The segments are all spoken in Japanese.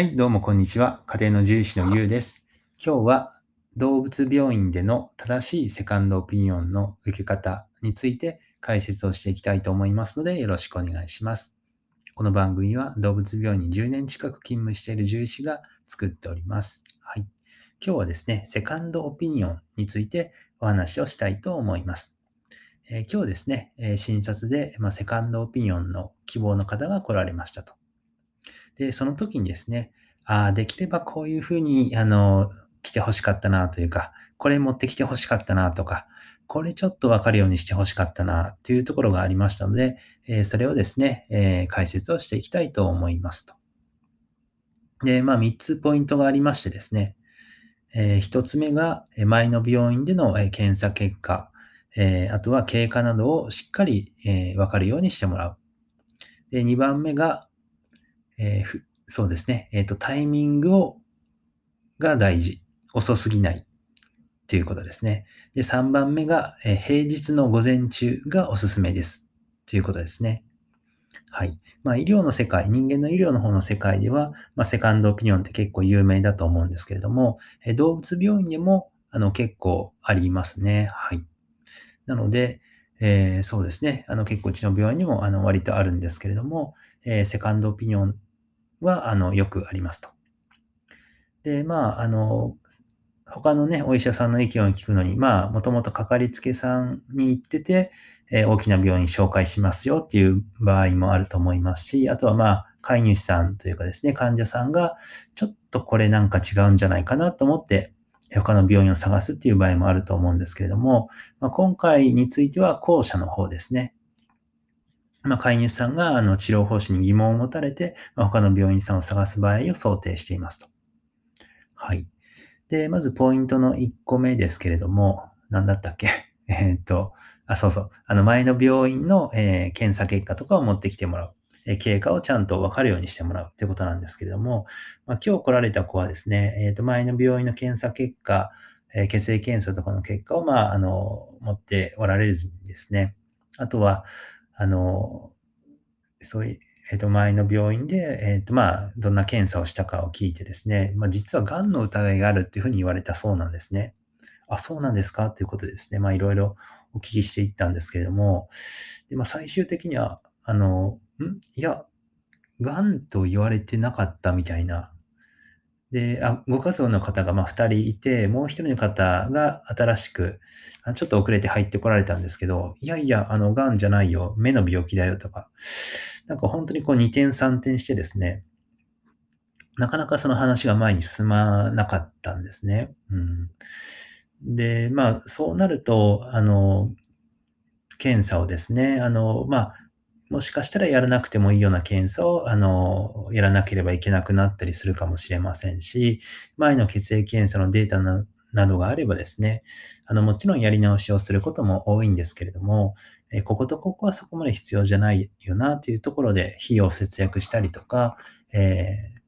はい、どうもこんにちは。家庭の獣医師のゆうです。今日は動物病院での正しいセカンドオピニオンの受け方について解説をしていきたいと思いますのでよろしくお願いします。この番組は動物病院に10年近く勤務している獣医師が作っております。はい。今日はですね、セカンドオピニオンについてお話をしたいと思います。えー今日ですね、え診察で、ま、セカンドオピニオンの希望の方が来られましたと。で、その時にですね、あ、できればこういうふうに、あの、来て欲しかったなというか、これ持ってきて欲しかったなとか、これちょっとわかるようにして欲しかったなというところがありましたので、えーそれをですね、えー解説をしていきたいと思いますと。で、まあ、3つポイントがありましてですね、え1つ目が、前の病院での検査結果、えーあとは経過などをしっかり、えーわかるようにしてもらう。で、2番目が、えーそうですね、えっ、と、タイミングを、が大事。遅すぎない。ということですね。で、3番目が、えー平日の午前中がおすすめです。ということですね。はい。まあ、医療の世界、人間の医療の方の世界では、まあ、セカンドオピニオンって結構有名だと思うんですけれども、え動物病院でも、あの、結構ありますね。はい。なので、えーそうですね。あの、結構うちの病院にも、あの、割とあるんですけれども、えーセカンドオピニオンは、あの、よくありますと。で、まあ、あの、他のね、お医者さんの意見を聞くのに、まあ、もともとかかりつけさんに行ってて、えー大きな病院紹介しますよっていう場合もあると思いますし、あとはまあ、飼い主さんというかですね、患者さんが、ちょっとこれなんか違うんじゃないかなと思って、他の病院を探すっていう場合もあると思うんですけれども、まあ、今回については後者の方ですね。まあ、飼い主さんがあの治療方針に疑問を持たれて、まあ他の病院さんを探す場合を想定していますと。はい。で、まずポイントの1個目ですけれども、何だったっけ？えっと、あ、そうそう。あの前の病院の、えー検査結果とかを持ってきてもらう。えー経過をちゃんと分かるようにしてもらうということなんですけれども、まあ、今日来られた子はですね、えーっと前の病院の検査結果、え血液検査とかの結果を、まあ、あの、持っておられずにですね、あとは、あの、そういう、えっ、と、前の病院で、えっ、と、まあ、どんな検査をしたかを聞いてですね、まあ、実は癌の疑いがあるっていうふうに言われたそうなんですね。あ、そうなんですか？ということでですね、まあ、いろいろお聞きしていったんですけれども、で、まあ、最終的には、あの、ん？いや、癌と言われてなかったみたいな。で、あご家族の方がまあ2人いて、もう1人の方が新しく、あちょっと遅れて入ってこられたんですけど、いやいや、あの、癌じゃないよ、目の病気だよとか、なんか本当にこう2点3点してですね、なかなかその話が前に進まなかったんですね。うん、で、まあ、そうなると、あの、検査をですね、あの、まあ、もしかしたらやらなくてもいいような検査を、あの、やらなければいけなくなったりするかもしれませんし、前の血液検査のデータななどがあればですね、あの、もちろんやり直しをすることも多いんですけれども、えこことここはそこまで必要じゃないよなというところで費用節約したりとか、えー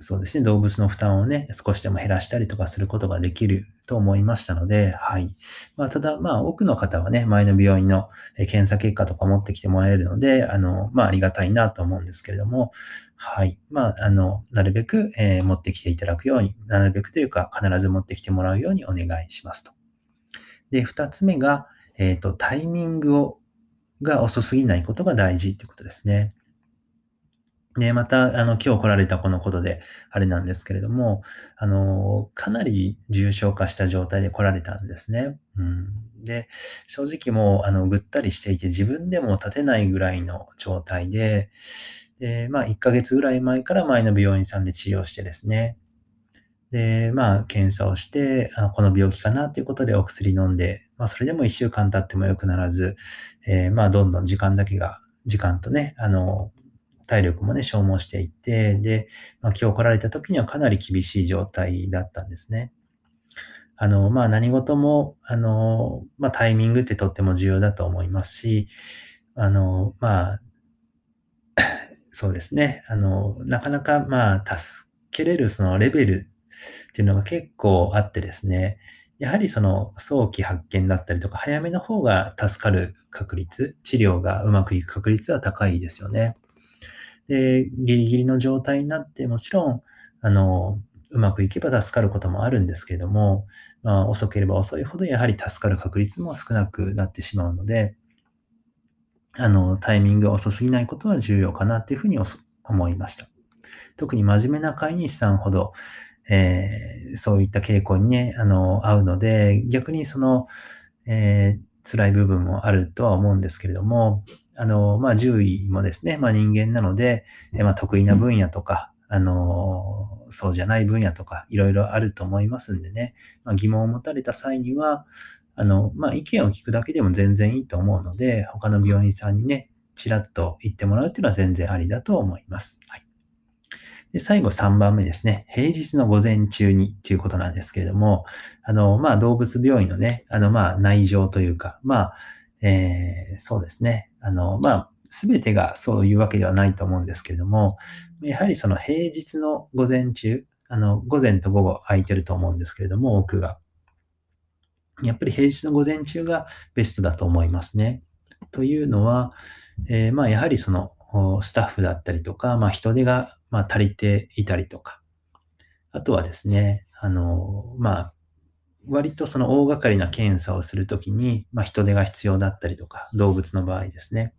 そうですね、動物の負担をね、少しでも減らしたりとかすることができると思いましたので、はい。まあ、ただ、まあ、多くの方はね、前の病院の検査結果とか持ってきてもらえるので、あの、まあ、ありがたいなと思うんですけれども、はい。まあ、あの、なるべく、えー持ってきていただくように、なるべくというか、必ず持ってきてもらうようにお願いしますと。で、二つ目が、えっ、と、タイミングを、が遅すぎないことが大事ということですね。で、また、あの、今日来られたこのことで、あれなんですけれども、あの、かなり重症化した状態で来られたんですね。うん。で、正直もう、あの、ぐったりしていて、自分でも立てないぐらいの状態で、で、まあ、1ヶ月ぐらい前から前の病院さんで治療してですね、で、まあ、検査をして、あのこの病気かなということでお薬飲んで、まあ、それでも1週間経っても良くならず、えーまあ、どんどん時間だけが、時間とね、あの、体力もね、消耗していって、で、まあ、今日来られた時にはかなり厳しい状態だったんですね。あの、まあ、何事も、あの、まあ、タイミングってとっても重要だと思いますし、あの、まあ、そうですね。あの、なかなか、まあ、助けれるそのレベルっていうのが結構あってですね、やはりその早期発見だったりとか、早めの方が助かる確率、治療がうまくいく確率は高いですよね。で、ギリギリの状態になって、もちろん、あの、うまくいけば助かることもあるんですけれども、まあ、遅ければ遅いほどやはり助かる確率も少なくなってしまうので、あの、タイミングが遅すぎないことは重要かなというふうに思いました。特に真面目な飼い主さんほど、えー、そういった傾向にね、あの、合うので、逆にその、えー、辛い部分もあるとは思うんですけれども、あの、まあ、獣医もですね、まあ、人間なので、えまあ、得意な分野とか、あの、そうじゃない分野とか、いろいろあると思いますんでね、まあ、疑問を持たれた際には、あの、まあ、意見を聞くだけでも全然いいと思うので、他の病院さんにね、ちらっと言ってもらうっていうのは全然ありだと思います。はい。で、最後3番目ですね。平日の午前中にっていうことなんですけれども、あの、まあ、動物病院のね、あの、まあ、内情というか、まあ、えー、そうですね。あの、まあ、すべてがそういうわけではないと思うんですけれども、やはりその平日の午前中、あの、午前と午後空いてると思うんですけれども、奥が。やっぱり平日の午前中がベストだと思いますね。というのは、えー、まあやはりそのスタッフだったりとか、まあ人手がま足りていたりとか、あとはですね、あの、まあ割とその大掛かりな検査をするときに、まあ、人手が必要だったりとか、動物の場合ですね。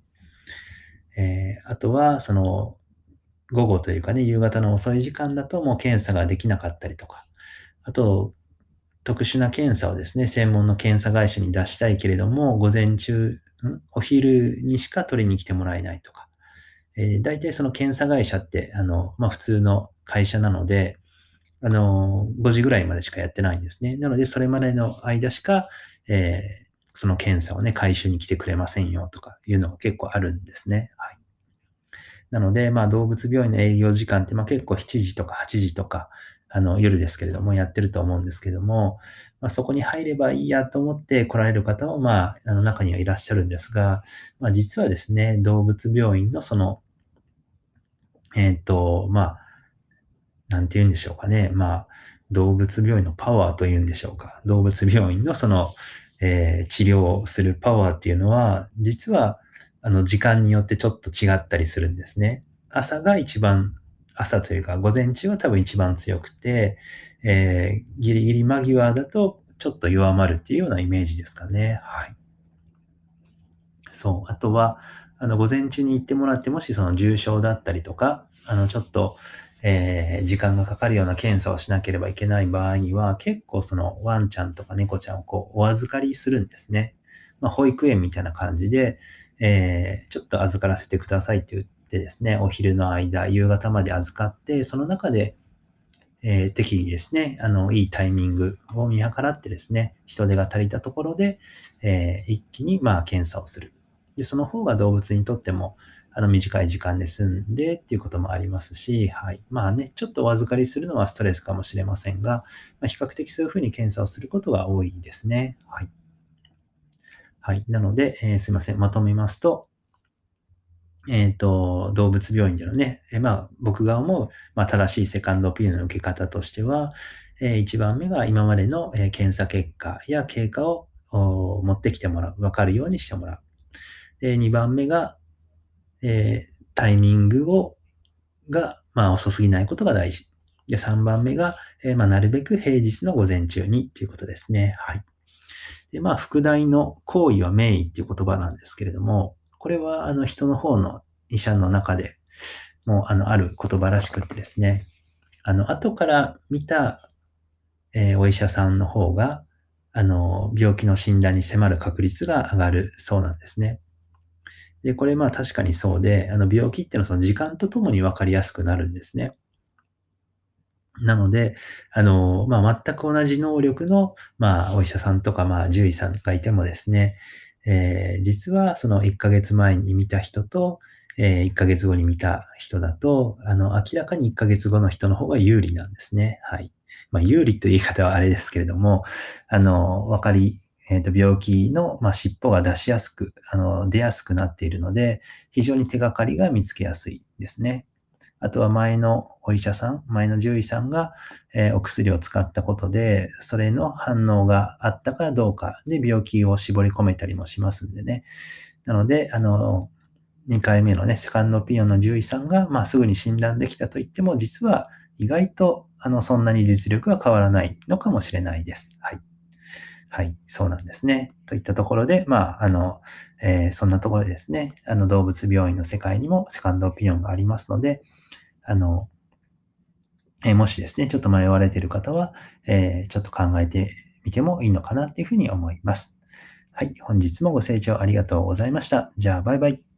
えー、あとは、その、午後というかね、夕方の遅い時間だともう検査ができなかったりとか、あと、特殊な検査をですね、専門の検査会社に出したいけれども、午前中、お昼にしか取りに来てもらえないとか、えー、大体その検査会社って、あの、まあ、普通の会社なので、あの、5時ぐらいまでしかやってないんですね。なので、それまでの間しか、えー、その検査をね、回収に来てくれませんよとかいうのが結構あるんですね。はい。なので、まあ動物病院の営業時間って、まあ結構7時とか8時とか、あの夜ですけれどもやってると思うんですけども、まあ、そこに入ればいいやと思って来られる方も、まあ、あの中にはいらっしゃるんですが、まあ実はですね、動物病院のその、えっ、ー、と、まあ、なんて言うんでしょうかね。まあ、動物病院のパワーというんでしょうか。動物病院のその、えー、治療をするパワーっていうのは、実は、あの、時間によってちょっと違ったりするんですね。朝が一番、朝というか、午前中は多分一番強くて、えー、ギリギリ間際だとちょっと弱まるっていうようなイメージですかね。はい。そう。あとは、あの、午前中に行ってもらって、もしその重症だったりとか、あの、ちょっと、えー、時間がかかるような検査をしなければいけない場合には、結構そのワンちゃんとか猫ちゃんをこうお預かりするんですね。まあ、保育園みたいな感じで、えー、ちょっと預からせてくださいって言ってですね、お昼の間、夕方まで預かって、その中で、えー、適宜ですね、あの、いいタイミングを見計らってですね、人手が足りたところで、えー、一気にまあ検査をする。で、その方が動物にとっても、あの短い時間で済んでっていうこともありますし、はい。まあね、ちょっとお預かりするのはストレスかもしれませんが、まあ、比較的そういうふうに検査をすることが多いですね。はい。はい。なので、えー、すいません。まとめますと、えっ、ー、と、動物病院でのね、えー、まあ、僕が思う、まあ、正しいセカンドオピニオンの受け方としては、えー、1番目が今までの、え検査結果や経過を持ってきてもらう。わかるようにしてもらう。で、2番目が、えー、タイミングを、が、まあ遅すぎないことが大事。で、3番目が、えー、まあなるべく平日の午前中にということですね。はい。で、まあ、副題の行為は名医っていう言葉なんですけれども、これはあの人の方の医者の中でもうあのある言葉らしくってですね、あの後から見た、えー、お医者さんの方が、あの病気の診断に迫る確率が上がるそうなんですね。で、これまあ確かにそうで、あの病気っていうのはその時間とともに分かりやすくなるんですね。なので、あの、まあ、全く同じ能力の、まあ、お医者さんとか、まあ、獣医さんがいてもですね、えー、実はその1ヶ月前に見た人と、えー、1ヶ月後に見た人だと、あの、明らかに1ヶ月後の人の方が有利なんですね。はい。まあ、有利という言い方はあれですけれども、あの、分かりえー、と病気の、まあ、尻尾が出しやすく、あの出やすくなっているので、非常に手がかりが見つけやすいですね。あとは前のお医者さん、前の獣医さんが、えー、お薬を使ったことで、それの反応があったかどうかで病気を絞り込めたりもしますんでね。なので、あの、2回目のね、セカンドオピニオンの獣医さんが、まあ、すぐに診断できたと言っても、実は意外と、あの、そんなに実力は変わらないのかもしれないです。はい。はい、そうなんですね。といったところで、まあ、あの、えー、そんなところでですね、あの、動物病院の世界にもセカンドオピニオンがありますので、あの、えー、もしですね、ちょっと迷われている方は、えー、ちょっと考えてみてもいいのかなっていうふうに思います。はい、本日もご清聴ありがとうございました。じゃあ、バイバイ。